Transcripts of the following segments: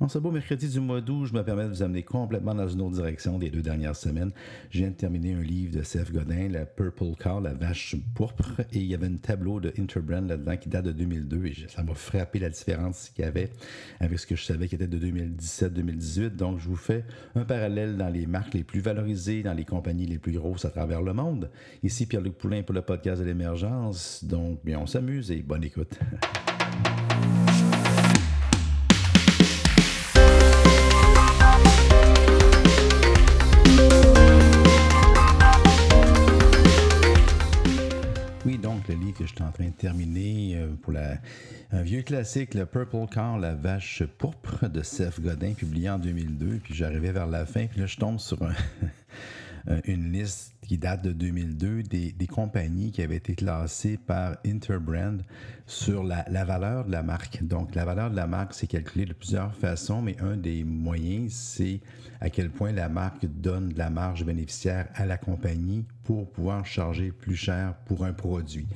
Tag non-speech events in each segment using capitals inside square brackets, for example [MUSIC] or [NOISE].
En ce beau mercredi du mois d'août, je me permets de vous amener complètement dans une autre direction des deux dernières semaines. Je viens de terminer un livre de Seth Godin, La Purple Cow, la vache pourpre, et il y avait un tableau de Interbrand là-dedans qui date de 2002, et ça m'a frappé la différence qu'il y avait avec ce que je savais qui était de 2017-2018. Donc, je vous fais un parallèle dans les marques les plus valorisées, dans les compagnies les plus grosses à travers le monde. Ici, Pierre-Luc Poulain pour le podcast de l'émergence. Donc, bien, on s'amuse et bonne écoute. [LAUGHS] que je suis en train de terminer euh, pour un vieux classique, le Purple Car, la vache pourpre de Seth Godin, publié en 2002. Puis j'arrivais vers la fin, puis là, je tombe sur [LAUGHS] une liste qui date de 2002 des, compagnies qui avaient été classées par Interbrand sur la, valeur de la marque. Donc, la valeur de la marque, c'est calculé de plusieurs façons, mais un des moyens, c'est à quel point la marque donne de la marge bénéficiaire à la compagnie pour pouvoir charger plus cher pour un produit.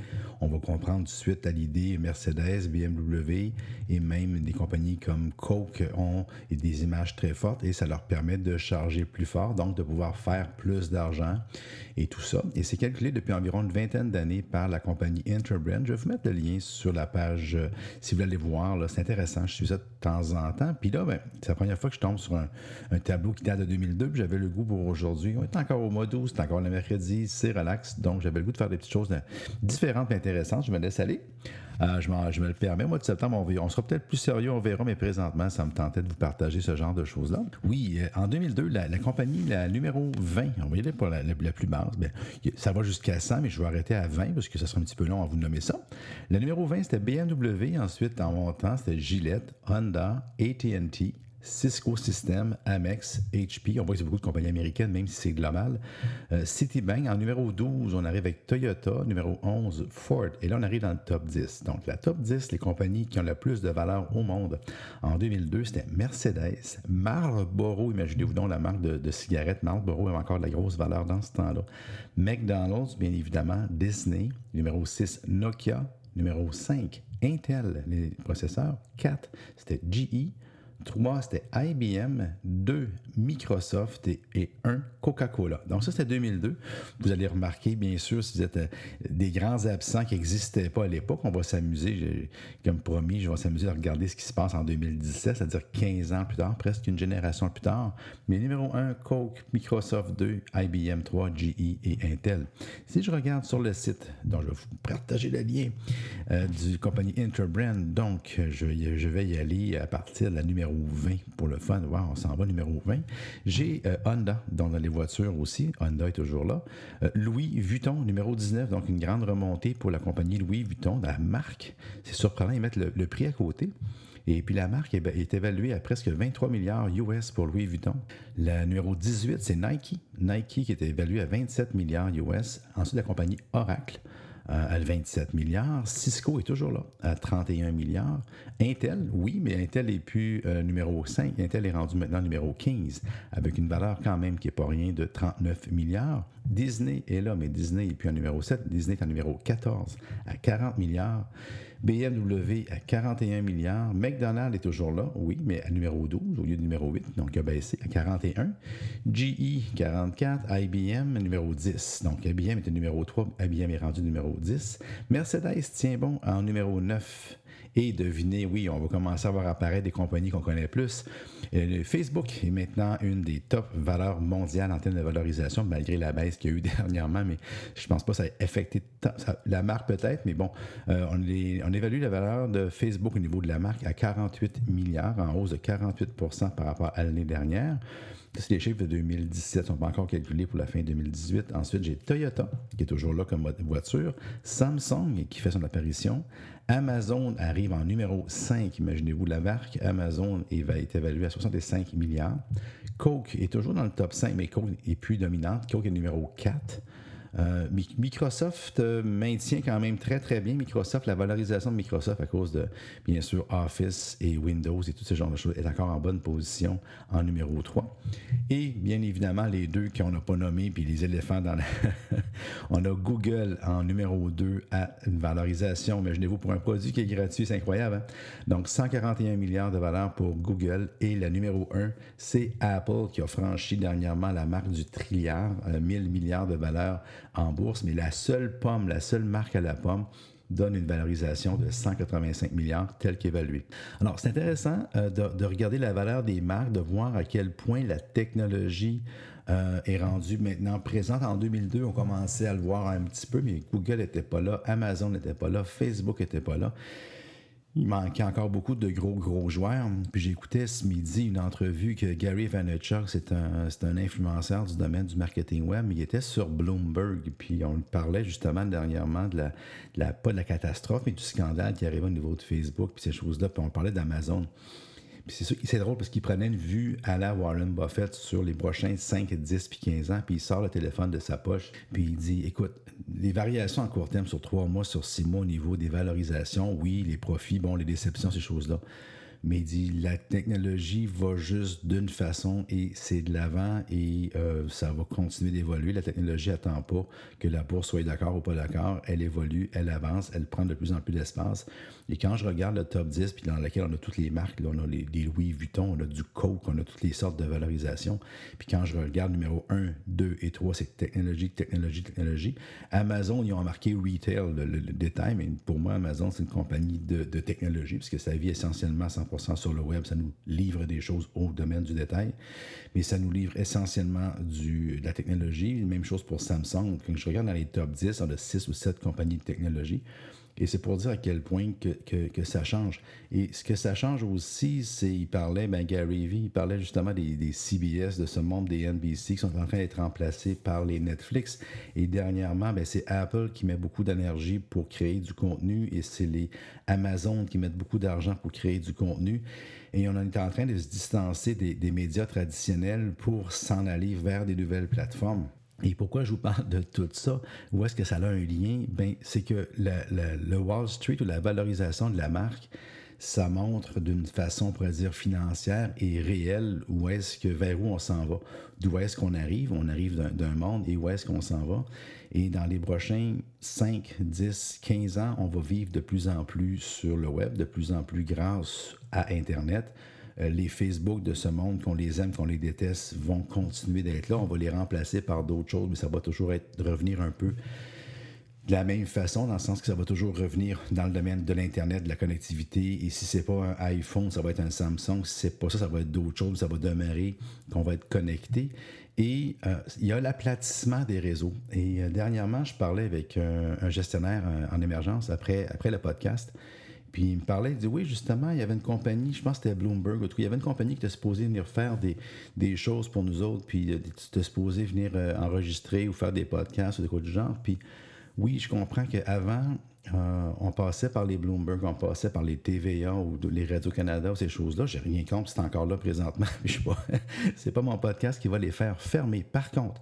On va comprendre suite à l'idée Mercedes, BMW et même des compagnies comme Coke ont des images très fortes et ça leur permet de charger plus fort, donc de pouvoir faire plus d'argent et tout ça. Et c'est calculé depuis environ une vingtaine d'années par la compagnie Interbrand. Je vais vous mettre le lien sur la page euh, si vous aller voir. C'est intéressant, je suis ça de temps en temps. Puis là, ben, c'est la première fois que je tombe sur un, tableau qui date de 2002. Puis j'avais le goût pour aujourd'hui. On est encore au mois d'août, c'est encore le mercredi, c'est relax. Donc j'avais le goût de faire des petites choses différentes et Je me laisse aller. Euh, je, me le permets. Au mois de septembre, on, sera peut-être plus sérieux, on verra, mais présentement, ça me tentait de vous partager ce genre de choses-là. Oui, euh, en 2002, la, compagnie, la numéro 20, on y aller pour la, plus basse, bien, ça va jusqu'à 100, mais je vais arrêter à 20 parce que ça sera un petit peu long à vous nommer ça. La numéro 20, c'était BMW. Ensuite, en montant, c'était Gillette, Honda, AT&T, Cisco Systems, Amex, HP. On voit que c'est beaucoup de compagnies américaines, même si c'est global. Euh, Citibank, en numéro 12, on arrive avec Toyota. Numéro 11, Ford. Et là, on arrive dans le top 10. Donc, la top 10, les compagnies qui ont le plus de valeur au monde. En 2002, c'était Mercedes, Marlboro. Imaginez-vous donc la marque de, cigarettes. Marlboro avait encore de la grosse valeur dans ce temps-là. McDonald's, bien évidemment. Disney. Numéro 6, Nokia. Numéro 5, Intel, les processeurs. 4, c'était GE. 3, c'était IBM, 2, Microsoft et, 1, Coca-Cola. Donc ça, c'était 2002. Vous allez remarquer, bien sûr, si vous êtes euh, des grands absents qui n'existaient pas à l'époque, on va s'amuser, comme promis, je vais s'amuser à regarder ce qui se passe en 2017, c'est-à-dire 15 ans plus tard, presque une génération plus tard. Mais numéro 1, Coke, Microsoft 2, IBM 3, GE et Intel. Si je regarde sur le site, dont je vais vous partager le lien, euh, du compagnie Interbrand, donc je, je vais y aller à partir de la numéro 20 pour le fun. Wow, on s'en va numéro 20. J'ai euh, Honda, dans les voitures aussi. Honda est toujours là. Euh, Louis Vuitton, numéro 19. Donc, une grande remontée pour la compagnie Louis Vuitton, la marque. C'est surprenant, ils mettent le, prix à côté. Et puis la marque est évaluée à presque 23 milliards US pour Louis Vuitton. La numéro 18, c'est Nike. Nike qui est évalué à 27 milliards US. Ensuite, la compagnie Oracle à 27 milliards. Cisco est toujours là, à 31 milliards. Intel, oui, mais Intel est plus euh, numéro 5. Intel est rendu maintenant numéro 15, avec une valeur quand même qui n'est pas rien de 39 milliards. Disney est là, mais Disney est plus en numéro 7. Disney est en numéro 14, à 40 milliards. BMW à 41 milliards. McDonald's est toujours là, oui, mais à numéro 12 au lieu de numéro 8, donc il a baissé à 41. GE 44, IBM numéro 10. Donc IBM était numéro 3, IBM est rendu numéro 10. Mercedes tient bon en numéro 9. Et devinez, oui, on va commencer à voir apparaître des compagnies qu'on connaît plus. Euh, Facebook est maintenant une des top valeurs mondiales en termes de valorisation, malgré la baisse qu'il y a eu [LAUGHS] dernièrement, mais je pense pas que ça ait affecté la marque peut-être, mais bon, euh, on, on, évalue la valeur de Facebook au niveau de la marque à 48 milliards, en hausse de 48% par rapport à l'année dernière. Les chiffres de 2017, on pas encore calculés pour la fin 2018. Ensuite, j'ai Toyota, qui est toujours là comme voiture. Samsung, qui fait son apparition. Amazon arrive en numéro 5, imaginez-vous la marque. Amazon va être évalué à 65 milliards. Coke est toujours dans le top 5, mais Coke est plus dominante. Coke est numéro 4. Euh, Microsoft euh, maintient quand même très très bien Microsoft, la valorisation de Microsoft à cause de bien sûr Office et Windows et tout ce genre de choses est encore en bonne position en numéro 3. Et bien évidemment les deux qu'on n'a pas nommés, puis les éléphants dans la... [LAUGHS] On a Google en numéro 2 à une valorisation, imaginez-vous pour un produit qui est gratuit, c'est incroyable. Hein? Donc 141 milliards de valeur pour Google et la numéro 1, c'est Apple qui a franchi dernièrement la marque du trilliard, 1000 euh, milliards de valeur en bourse, mais la seule pomme, la seule marque à la pomme donne une valorisation de 185 milliards telle qu'évaluée. Alors, c'est intéressant euh, de, regarder la valeur des marques, de voir à quel point la technologie euh, est rendue maintenant présente. En 2002, on commençait à le voir un petit peu, mais Google n'était pas là, Amazon n'était pas là, Facebook n'était pas là il manquait encore beaucoup de gros, gros joueurs. Puis j'écoutais ce midi une entrevue que Gary Vaynerchuk, c'est un, un influenceur du domaine du marketing web, il était sur Bloomberg, puis on parlait justement dernièrement de la, la, pas de la catastrophe, mais du scandale qui arrivait au niveau de Facebook, puis ces choses-là, puis on parlait d'Amazon c'est drôle parce qu'il prenait une vue à la Warren Buffett sur les prochains 5, 10 puis 15 ans, puis il sort le téléphone de sa poche, puis il dit écoute, les variations en court terme sur 3 mois, sur 6 mois au niveau des valorisations, oui, les profits, bon, les déceptions, ces choses-là mais il dit la technologie va juste d'une façon et c'est de l'avant et euh, ça va continuer d'évoluer. La technologie n'attend pas que la bourse soit d'accord ou pas d'accord. Elle évolue, elle avance, elle prend de plus en plus d'espace. Et quand je regarde le top 10, puis dans lequel on a toutes les marques, là, on a les, Louis Vuitton, on a du Coke, on a toutes les sortes de valorisation. Puis quand je regarde numéro 1, 2 et 3, c'est technologie, technologie, technologie. Amazon, ils ont marqué retail, le, détail, mais pour moi, Amazon, c'est une compagnie de, de technologie, puisque ça vit essentiellement 100 sur le web, ça nous livre des choses au domaine du détail, mais ça nous livre essentiellement du, de la technologie. Même chose pour Samsung. Quand je regarde dans les top 10, on a 6 ou 7 compagnies de technologie. Et c'est pour dire à quel point que, que, ça change. Et ce que ça change aussi, c'est, il parlait, ben Gary Vee, il parlait justement des, CBS, de ce monde des NBC qui sont en train d'être remplacés par les Netflix. Et dernièrement, ben, c'est Apple qui met beaucoup d'énergie pour créer du contenu et c'est les Amazon qui mettent beaucoup d'argent pour créer du contenu. Et on est en train de se distancer des médias traditionnels pour s'en aller vers des nouvelles plateformes. Et pourquoi je vous parle de tout ça? Où est-ce que ça a un lien? Ben, c'est que le Wall Street ou la valorisation de la marque, ça montre d'une façon, on pourrait dire, financière et réelle où est-ce que, vers où on s'en va. D'où est-ce qu'on arrive? On arrive d'un monde et où est-ce qu'on s'en va? Et dans les prochains 5, 10, 15 ans, on va vivre de plus en plus sur le web, de plus en plus grâce à Internet. Euh, les Facebook de ce monde, qu'on les aime, qu'on les déteste, vont continuer d'être là. On va les remplacer par d'autres choses, mais ça va toujours revenir un peu de la même façon, dans le sens que ça va toujours revenir dans le domaine de l'Internet, de la connectivité. Et si c'est pas un iPhone, ça va être un Samsung. Si c'est pas ça, ça va être d'autres choses. Ça va demeurer qu'on va être connecté. Et euh, il y a l'aplatissement des réseaux. Et euh, dernièrement, je parlais avec un, gestionnaire en émergence après, après le podcast. Puis il me parlait, il dit oui, justement, il y avait une compagnie, je pense que c'était Bloomberg, il y avait une compagnie qui était supposée venir faire des, des choses pour nous autres, puis tu euh, était supposé venir euh, enregistrer ou faire des podcasts ou des choses du genre. Puis oui, je comprends qu'avant, euh, on passait par les Bloomberg, on passait par les TVA ou les Radio-Canada ou ces choses-là. J'ai rien contre, c'est encore là présentement. [LAUGHS] Je sais pas, [LAUGHS] c'est pas mon podcast qui va les faire fermer. Par contre,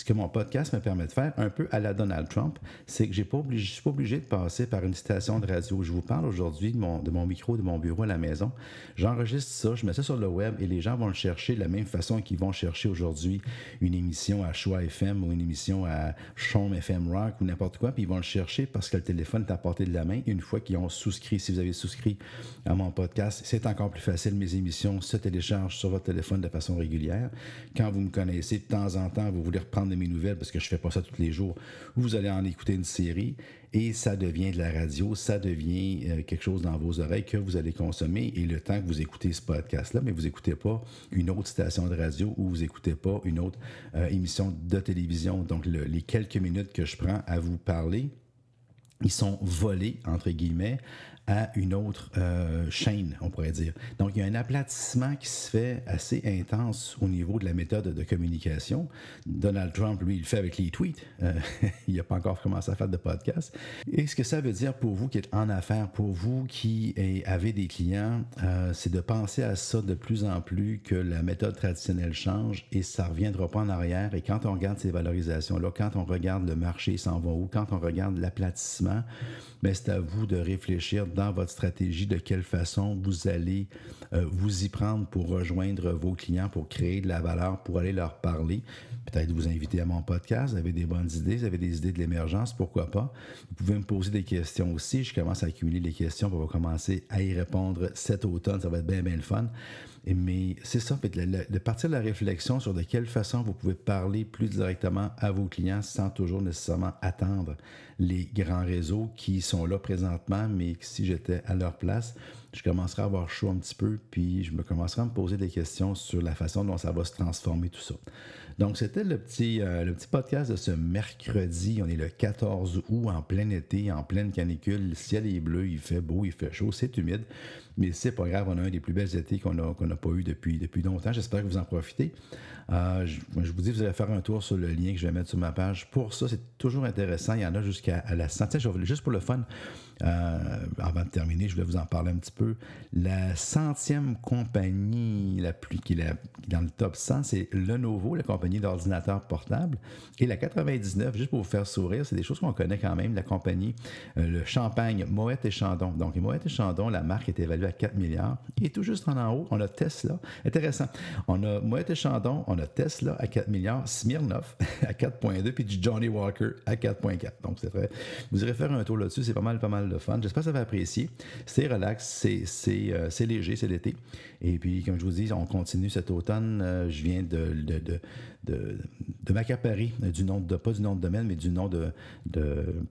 ce que mon podcast me permet de faire, un peu à la Donald Trump, c'est que je ne suis pas obligé de passer par une station de radio. Je vous parle aujourd'hui de mon, de mon micro, de mon bureau à la maison. J'enregistre ça, je mets ça sur le web et les gens vont le chercher de la même façon qu'ils vont chercher aujourd'hui une émission à Choix FM ou une émission à Chaume FM Rock ou n'importe quoi, puis ils vont le chercher parce que le téléphone est à portée de la main. Une fois qu'ils ont souscrit, si vous avez souscrit à mon podcast, c'est encore plus facile. Mes émissions se téléchargent sur votre téléphone de façon régulière. Quand vous me connaissez, de temps en temps, vous voulez reprendre de mes nouvelles parce que je fais pas ça tous les jours. Vous allez en écouter une série et ça devient de la radio, ça devient euh, quelque chose dans vos oreilles que vous allez consommer et le temps que vous écoutez ce podcast-là, mais vous écoutez pas une autre station de radio ou vous écoutez pas une autre euh, émission de télévision. Donc les quelques minutes que je prends à vous parler, ils sont volés, entre guillemets, à une autre euh, chaîne, on pourrait dire. Donc, il y a un aplatissement qui se fait assez intense au niveau de la méthode de communication. Donald Trump, lui, il le fait avec les tweets. Euh, [LAUGHS] il n'a pas encore commencé à faire de podcast. Et ce que ça veut dire pour vous qui êtes en affaires, pour vous qui avez des clients, euh, c'est de penser à ça de plus en plus que la méthode traditionnelle change et ça ne reviendra pas en arrière. Et quand on regarde ces valorisations-là, quand on regarde le marché s'en va où, quand on regarde l'aplatissement, ben, c'est à vous de réfléchir votre stratégie de quelle façon vous allez euh, vous y prendre pour rejoindre vos clients, pour créer de la valeur, pour aller leur parler. Peut-être vous inviter à mon podcast, vous avez des bonnes idées, vous avez des idées de l'émergence, pourquoi pas. Vous pouvez me poser des questions aussi. Je commence à accumuler les questions pour commencer à y répondre cet automne. Ça va être bien, bien le fun. Mais c'est ça, de partir de la réflexion sur de quelle façon vous pouvez parler plus directement à vos clients sans toujours nécessairement attendre les grands réseaux qui sont là présentement, mais si j'étais à leur place, je commencerais à avoir chaud un petit peu, puis je me commencerai à me poser des questions sur la façon dont ça va se transformer, tout ça. Donc, c'était le petit, euh, le petit podcast de ce mercredi. On est le 14 août, en plein été, en pleine canicule. Le ciel est bleu, il fait beau, il fait chaud, c'est humide. Mais c'est pas grave, on a un des plus belles étés qu'on n'a pas eu depuis, depuis longtemps. J'espère que vous en profitez. Euh, je, vous dis, vous allez faire un tour sur le lien que je vais mettre sur ma page. Pour ça, c'est toujours intéressant. Il y en a jusqu'à la centième. Juste pour le fun, euh, avant de terminer, je voulais vous en parler un petit peu. La centième compagnie la plus, qui est, dans le top 100, c'est Lenovo, la compagnie d'ordinateurs portables. Et la 99, juste pour vous faire sourire, c'est des choses qu'on connaît quand même. La compagnie, euh, le champagne Moët et Chandon. Donc, Moët et Chandon, la marque est évaluée à 4 milliards. Et tout juste en en haut, on a Tesla. Intéressant. On a Moët et Chandon, on a Tesla à 4 milliards, Smirnoff [LAUGHS] à 4,2, puis du Johnny Walker à 4,4. Donc, c'est très. Vous irez faire un tour là-dessus, c'est pas mal, pas mal de fun. J'espère que ça va apprécier. C'est relax, c'est, c'est, euh, c'est léger, c'est l'été. Et puis, comme je vous dis, on continue cet automne. Euh, je viens de, de, m'accaparer du nom de, pas du nom de domaine, mais du nom de,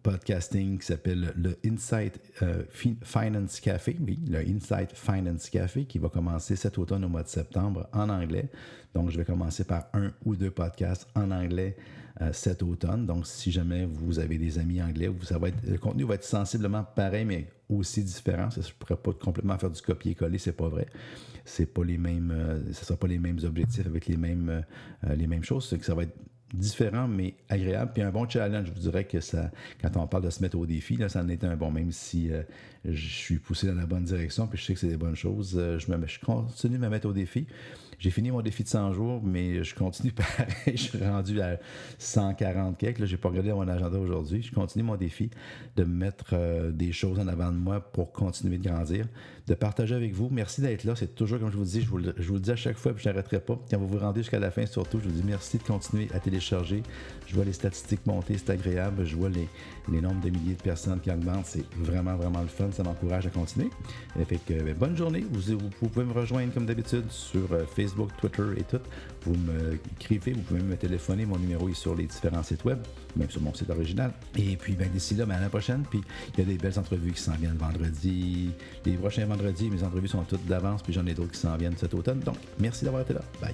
podcasting qui s'appelle le Insight euh, Finance Café. Oui, le Insight Finance Café qui va commencer cet automne au mois de septembre en anglais. Donc, je vais commencer par un ou deux podcasts en anglais euh, cet automne. Donc, si jamais vous avez des amis anglais, le contenu va être sensiblement pareil, mais aussi différent. Ça, je ne pourrais pas complètement faire du copier-coller, c'est pas vrai. C'est pas les mêmes, euh, sera pas les mêmes objectifs avec les mêmes, euh, les mêmes choses. C'est que ça va être différent, mais agréable. Puis un bon challenge, je vous dirais que ça, quand on parle de se mettre au défi, là, ça en est un bon, même si je suis poussé dans la bonne direction, puis je sais que c'est des bonnes choses. je, je continue de me mettre au défi. J'ai fini mon défi de 100 jours, mais je continue [LAUGHS] pareil. je suis rendu à 140 quelques. Je n'ai pas regardé mon agenda aujourd'hui. Je continue mon défi de mettre euh, des choses en avant de moi pour continuer de grandir, de partager avec vous. Merci d'être là. C'est toujours, comme je vous dis, je vous, le, dis à chaque fois, puis je n'arrêterai pas. Quand vous vous rendez jusqu'à la fin, surtout, je vous dis merci de continuer à télécharger. Je vois les statistiques monter, c'est agréable. Je vois les, nombres de milliers de personnes qui augmentent. C'est vraiment, vraiment le fun. Ça m'encourage à continuer. Fait que, ben, bonne journée. Vous, vous, pouvez me rejoindre comme d'habitude sur euh, Facebook Facebook, Twitter et tout. Vous me écrivez, vous pouvez me téléphoner. Mon numéro est sur les différents sites web, même sur mon site original. Et puis, ben, d'ici là, ben, à la prochaine. Puis, il y a des belles entrevues qui s'en viennent vendredi. Les prochains vendredis, mes entrevues sont toutes d'avance. Puis, j'en ai d'autres qui s'en viennent cet automne. Donc, merci d'avoir été là. Bye.